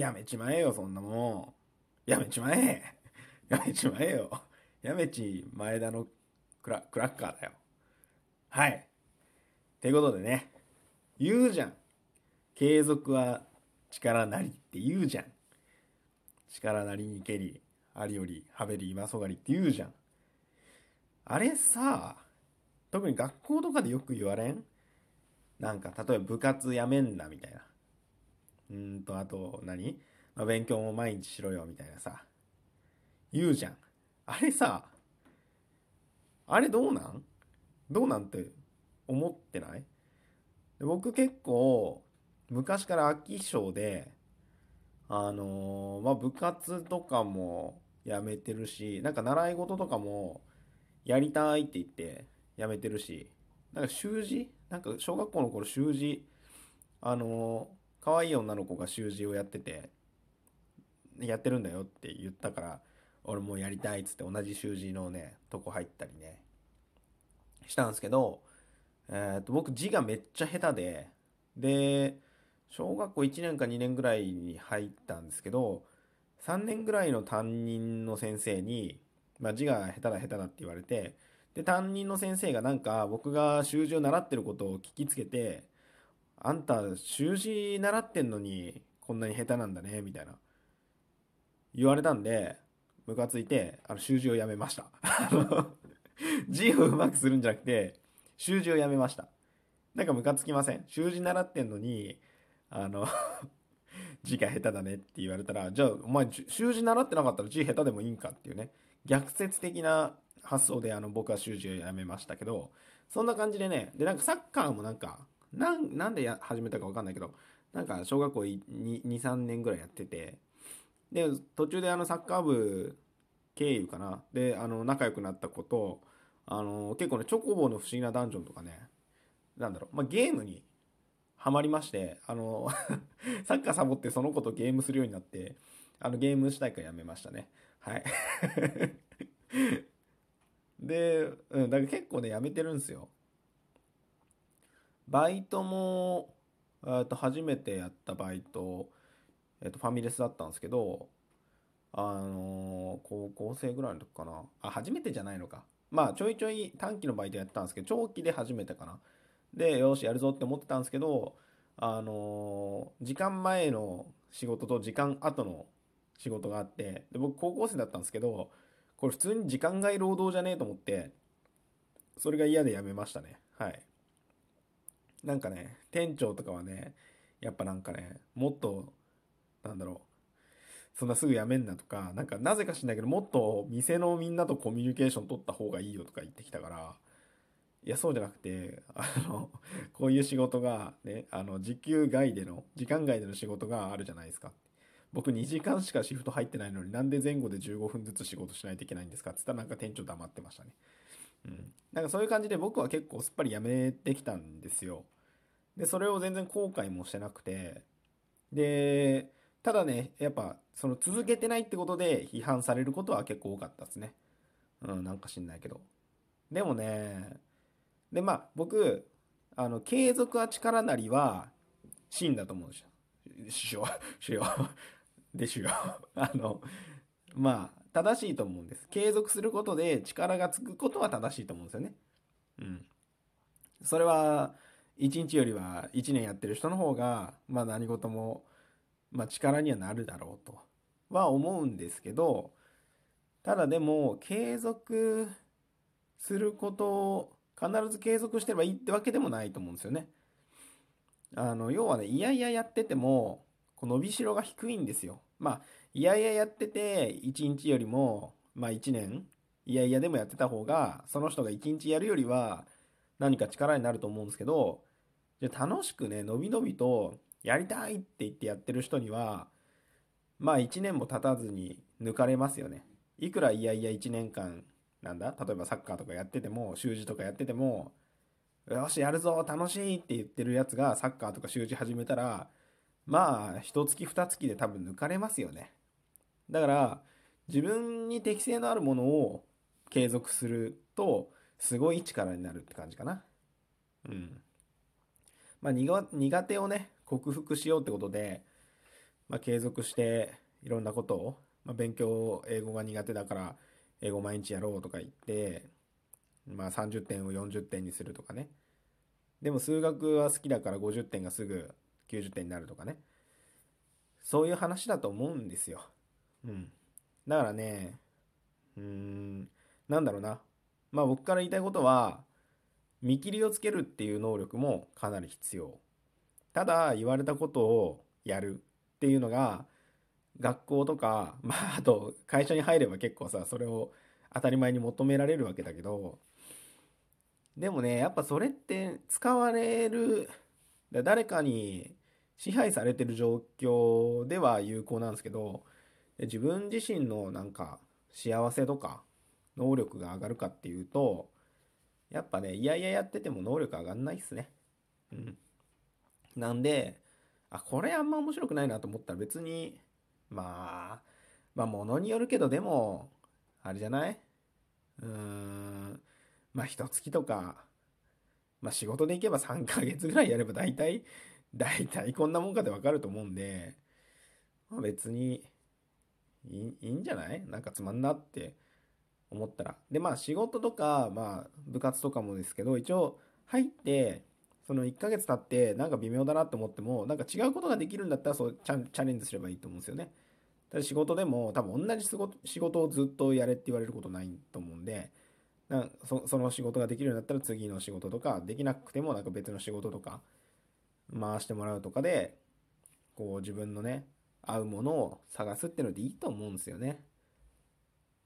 やめちまえよ、そんなもん。やめちまえ。やめちまえよ。やめち前田のクラクラッカーだよ。はい。ということでね、言うじゃん。継続は力なりって言うじゃん。力なりにけり、ありより、はべり、今そがりって言うじゃん。あれさ、特に学校とかでよく言われん？なんか、例えば部活やめんなみたいな。うんと、あと何、まあ、勉強も毎日しろよみたいなさ。言うじゃん。あれさ、あれどうなん？どうなんて思ってない？僕結構昔から飽き性であのー、まあ部活とかもやめてるしなんか習い事とかもやりたいって言ってやめてるし。なんか習字？なんか小学校の頃習字あのー、可愛い女の子が習字をやっててやってるんだよって言ったから俺もやりたいっつって同じ習字のねとこ入ったりねしたんですけどえー、と僕字がめっちゃ下手でで小学校1年か2年ぐらいに入ったんですけど3年ぐらいの担任の先生に、まあ、字が下手だ下手だって言われてで担任の先生がなんか僕が習字を習ってることを聞きつけて「あんた習字習ってんのにこんなに下手なんだね」みたいな。言われたんでムカついてあの習字をやめました。字をうまくするんじゃなくて習字をやめました。なんかムカつきません？習字習ってんのに、あの 字が下手だねって言われたら、じゃあお前習字習ってなかったら字下手でもいいんかっていうね、逆説的な発想であの僕は習字をやめましたけど、そんな感じでね、でなんかサッカーもなんか、なんなんで始めたかわかんないけど、なんか小学校2、3年ぐらいやってて、で、途中であのサッカー部経由かな、で、あの仲良くなった子と、あの結構ねチョコボの不思議なダンジョンとかねなんだろう、まあ、ゲームにはまりましてあの サッカーサボってその子とゲームするようになってあのゲームしたいからやめましたね。はい。で、うん、だから結構ねやめてるんですよ。バイトもえと初めてやったバイト、えっと、ファミレスだったんですけどあのー、高校生ぐらいの時かな。あ初めてじゃないのか。まあちょいちょい短期のバイトやってたんですけど長期で初めてかな。でよしやるぞって思ってたんですけどあのー、時間前の仕事と時間後の仕事があってで僕高校生だったんですけどこれ普通に時間外労働じゃねえと思ってそれが嫌でやめましたね。はい。なんかね店長とかはねやっぱなんかねもっとなんだろうそんなすぐ辞めんなとか、なんかなぜか知んないけど、もっと店のみんなとコミュニケーション取った方がいいよとか言ってきたから、いや、そうじゃなくて、あの、こういう仕事がね、あの、時給外での、時間外での仕事があるじゃないですか。僕2時間しかシフト入ってないのになんで前後で15分ずつ仕事しないといけないんですかって言ったらなんか店長黙ってましたね。うん。なんかそういう感じで僕は結構すっぱりやめてきたんですよ。で、それを全然後悔もしてなくて、で、ただね、やっぱ、その続けてないってことで批判されることは結構多かったですね。うん、なんか知んないけど。でもね、で、まあ、僕、あの、継続は力なりは、真だと思うんですよ。しよう、しよう。でしよ。あの、まあ、正しいと思うんです。継続することで力がつくことは正しいと思うんですよね。うん。それは、1日よりは1年やってる人の方が、まあ何事もまあ、力にはなるだろうとは思うんですけどただでも継続することを必ず継続してればいいってわけでもないと思うんですよね。あの要はねいやいややっててもこう伸びしろが低いんですよ。まあいやいややってて1日よりもまあ1年いやいやでもやってた方がその人が1日やるよりは何か力になると思うんですけどじゃ楽しくねのびのびとやりたいって言ってやってる人には、まあ1年も経たずに抜かれますよね。いくらいやいや1年間、なんだ例えばサッカーとかやってても、習字とかやってても、よし、やるぞ、楽しいって言ってるやつがサッカーとか習字始めたら、まあ、一月二月で多分抜かれますよね。だから、自分に適性のあるものを継続すると、すごい力になるって感じかな。うん。まあ、苦手をね、克服しようってことで、まあ、継続していろんなことを、まあ、勉強英語が苦手だから英語毎日やろうとか言ってまあ30点を40点にするとかねでも数学は好きだから50点がすぐ90点になるとかね。そういう話だと思うんですよ。うん。だからねうーんなんだろうな。まあ僕から言いたいことは見切りをつけるっていう能力もかなり必要。ただ言われたことをやるっていうのが学校とかまああと会社に入れば結構さそれを当たり前に求められるわけだけどでもねやっぱそれって使われる誰かに支配されてる状況では有効なんですけど自分自身のなんか幸せとか能力が上がるかっていうとやっぱねいやいややってても能力上がんないっすね。うん。なんであこれあんま面白くないなと思ったら別にまあまあものによるけどでもあれじゃない？うーん。まあ一月とかまあ仕事で行けば3ヶ月ぐらいやれば大体 大体こんなもんかでわかると思うんで、まあ、別にいいんじゃない？なんかつまんなって思ったら。でまあ仕事とかまあ部活とかもですけど一応入ってその1ヶ月経ってなんか微妙だなと思ってもなんか違うことができるんだったらそうチャレンジすればいいと思うんですよね。ただ仕事でも多分同じ仕事をずっとやれって言われることないと思うんでなそその仕事ができるようになったら次の仕事とかできなくてもなんか別の仕事とか回してもらうとかでこう自分のね合うものを探すっていうのでいいと思うんですよね。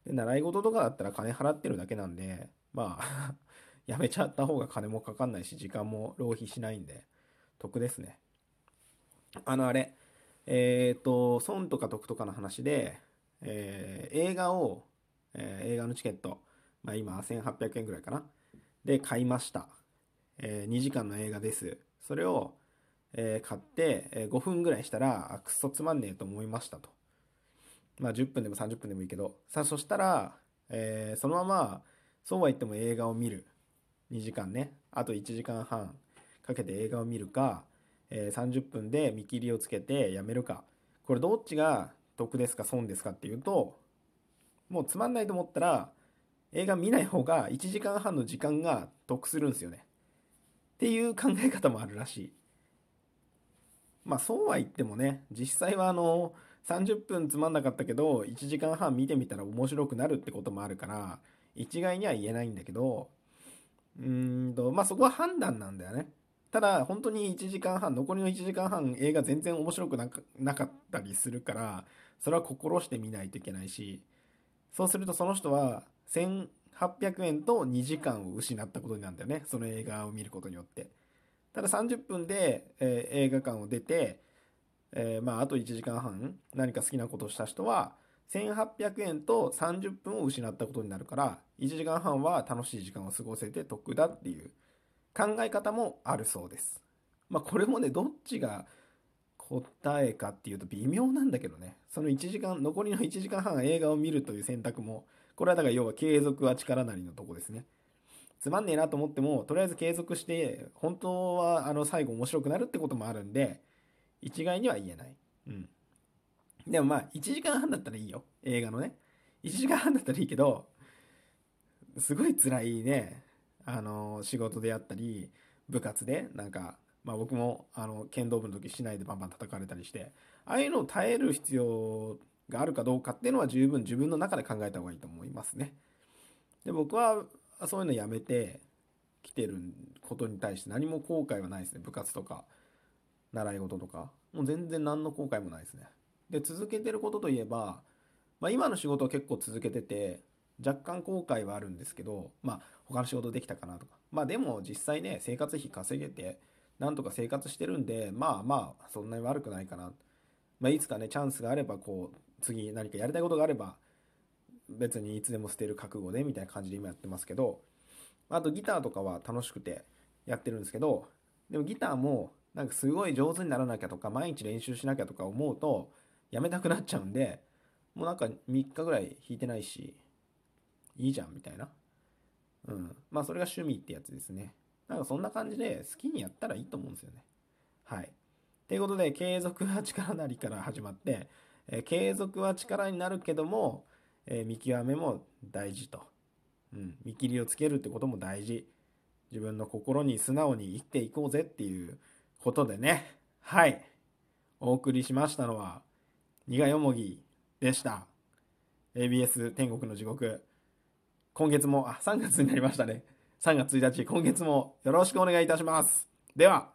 で習い事とかだったら金払ってるだけなんでまあ やめちゃった方が金もかかんないし時間も浪費しないんで得ですね。あのあれえっ、ー、と損とか得とかの話で、えー、映画を、えー、映画のチケット、まあ、今1800円ぐらいかなで買いました、え2時間の映画ですそれを、え買って、え5分ぐらいしたらあくっそつまんねえと思いましたと。まあ10分でも30分でもいいけど。さあそしたら、えそのままそうは言っても映画を見る。2時間ね。あと1時間半かけて映画を見るか、えー、30分で見切りをつけてやめるか。これどっちが得ですか損ですかっていうともうつまんないと思ったら映画見ない方が1時間半の時間が得するんですよね。っていう考え方もあるらしい。まあそうは言ってもね実際はあの30分つまんなかったけど1時間半見てみたら面白くなるってこともあるから一概には言えないんだけどうんと、まあそこは判断なんだよね。ただ、本当に1時間半、残りの1時間半映画全然面白くなかったりするから、それは心してみないといけないし、そうするとその人は1800円と2時間を失ったことになるんだよね。その映画を見ることによって。ただ30分で、えー、映画館を出て、えー、まああと1時間半何か好きなことをした人は、1800円と30分を失ったことになるから1時間半は楽しい時間を過ごせて得だっていう考え方もあるそうです。まあこれもねどっちが答えかっていうと微妙なんだけどねその1時間残りの1時間半映画を見るという選択もこれはだから要は継続は力なりのとこですね。つまんねえなと思ってもとりあえず継続して本当はあの最後面白くなるってこともあるんで一概には言えない。うんでもまあ、1時間半だったらいいよ。映画のね。1時間半だったらいいけど、すごい辛いね、あの、仕事であったり、部活で、なんか、まあ僕も、あの、剣道部の時市内でバンバン叩かれたりして、ああいうのを耐える必要があるかどうかっていうのは十分自分の中で考えた方がいいと思いますね。で、僕はそういうのやめてきてることに対して何も後悔はないですね。部活とか、習い事とか。もう全然何の後悔もないですね。で続けてることといえば、まあ、今の仕事は結構続けてて若干後悔はあるんですけどまあ他の仕事できたかなとかまあでも実際ね生活費稼げてなんとか生活してるんでまあまあそんなに悪くないかな、まあ、いつかねチャンスがあればこう次何かやりたいことがあれば別にいつでも捨てる覚悟でみたいな感じで今やってますけどあとギターとかは楽しくてやってるんですけどでもギターもなんかすごい上手にならなきゃとか毎日練習しなきゃとか思うとやめたくなっちゃうんで、もうなんか3日ぐらい弾いてないし、いいじゃんみたいな。うん。まあそれが趣味ってやつですね。なんかそんな感じで好きにやったらいいと思うんですよね。はい。ということで、継続は力なりから始まって、え継続は力になるけども、え見極めも大事と。うん、見切りをつけるってことも大事。自分の心に素直に生きていこうぜっていうことでね。はい。お送りしましたのは、苦よもぎでした。ABS 天国の地獄。今月も、あ、3月になりましたね。3月1日、今月もよろしくお願いいたします。では。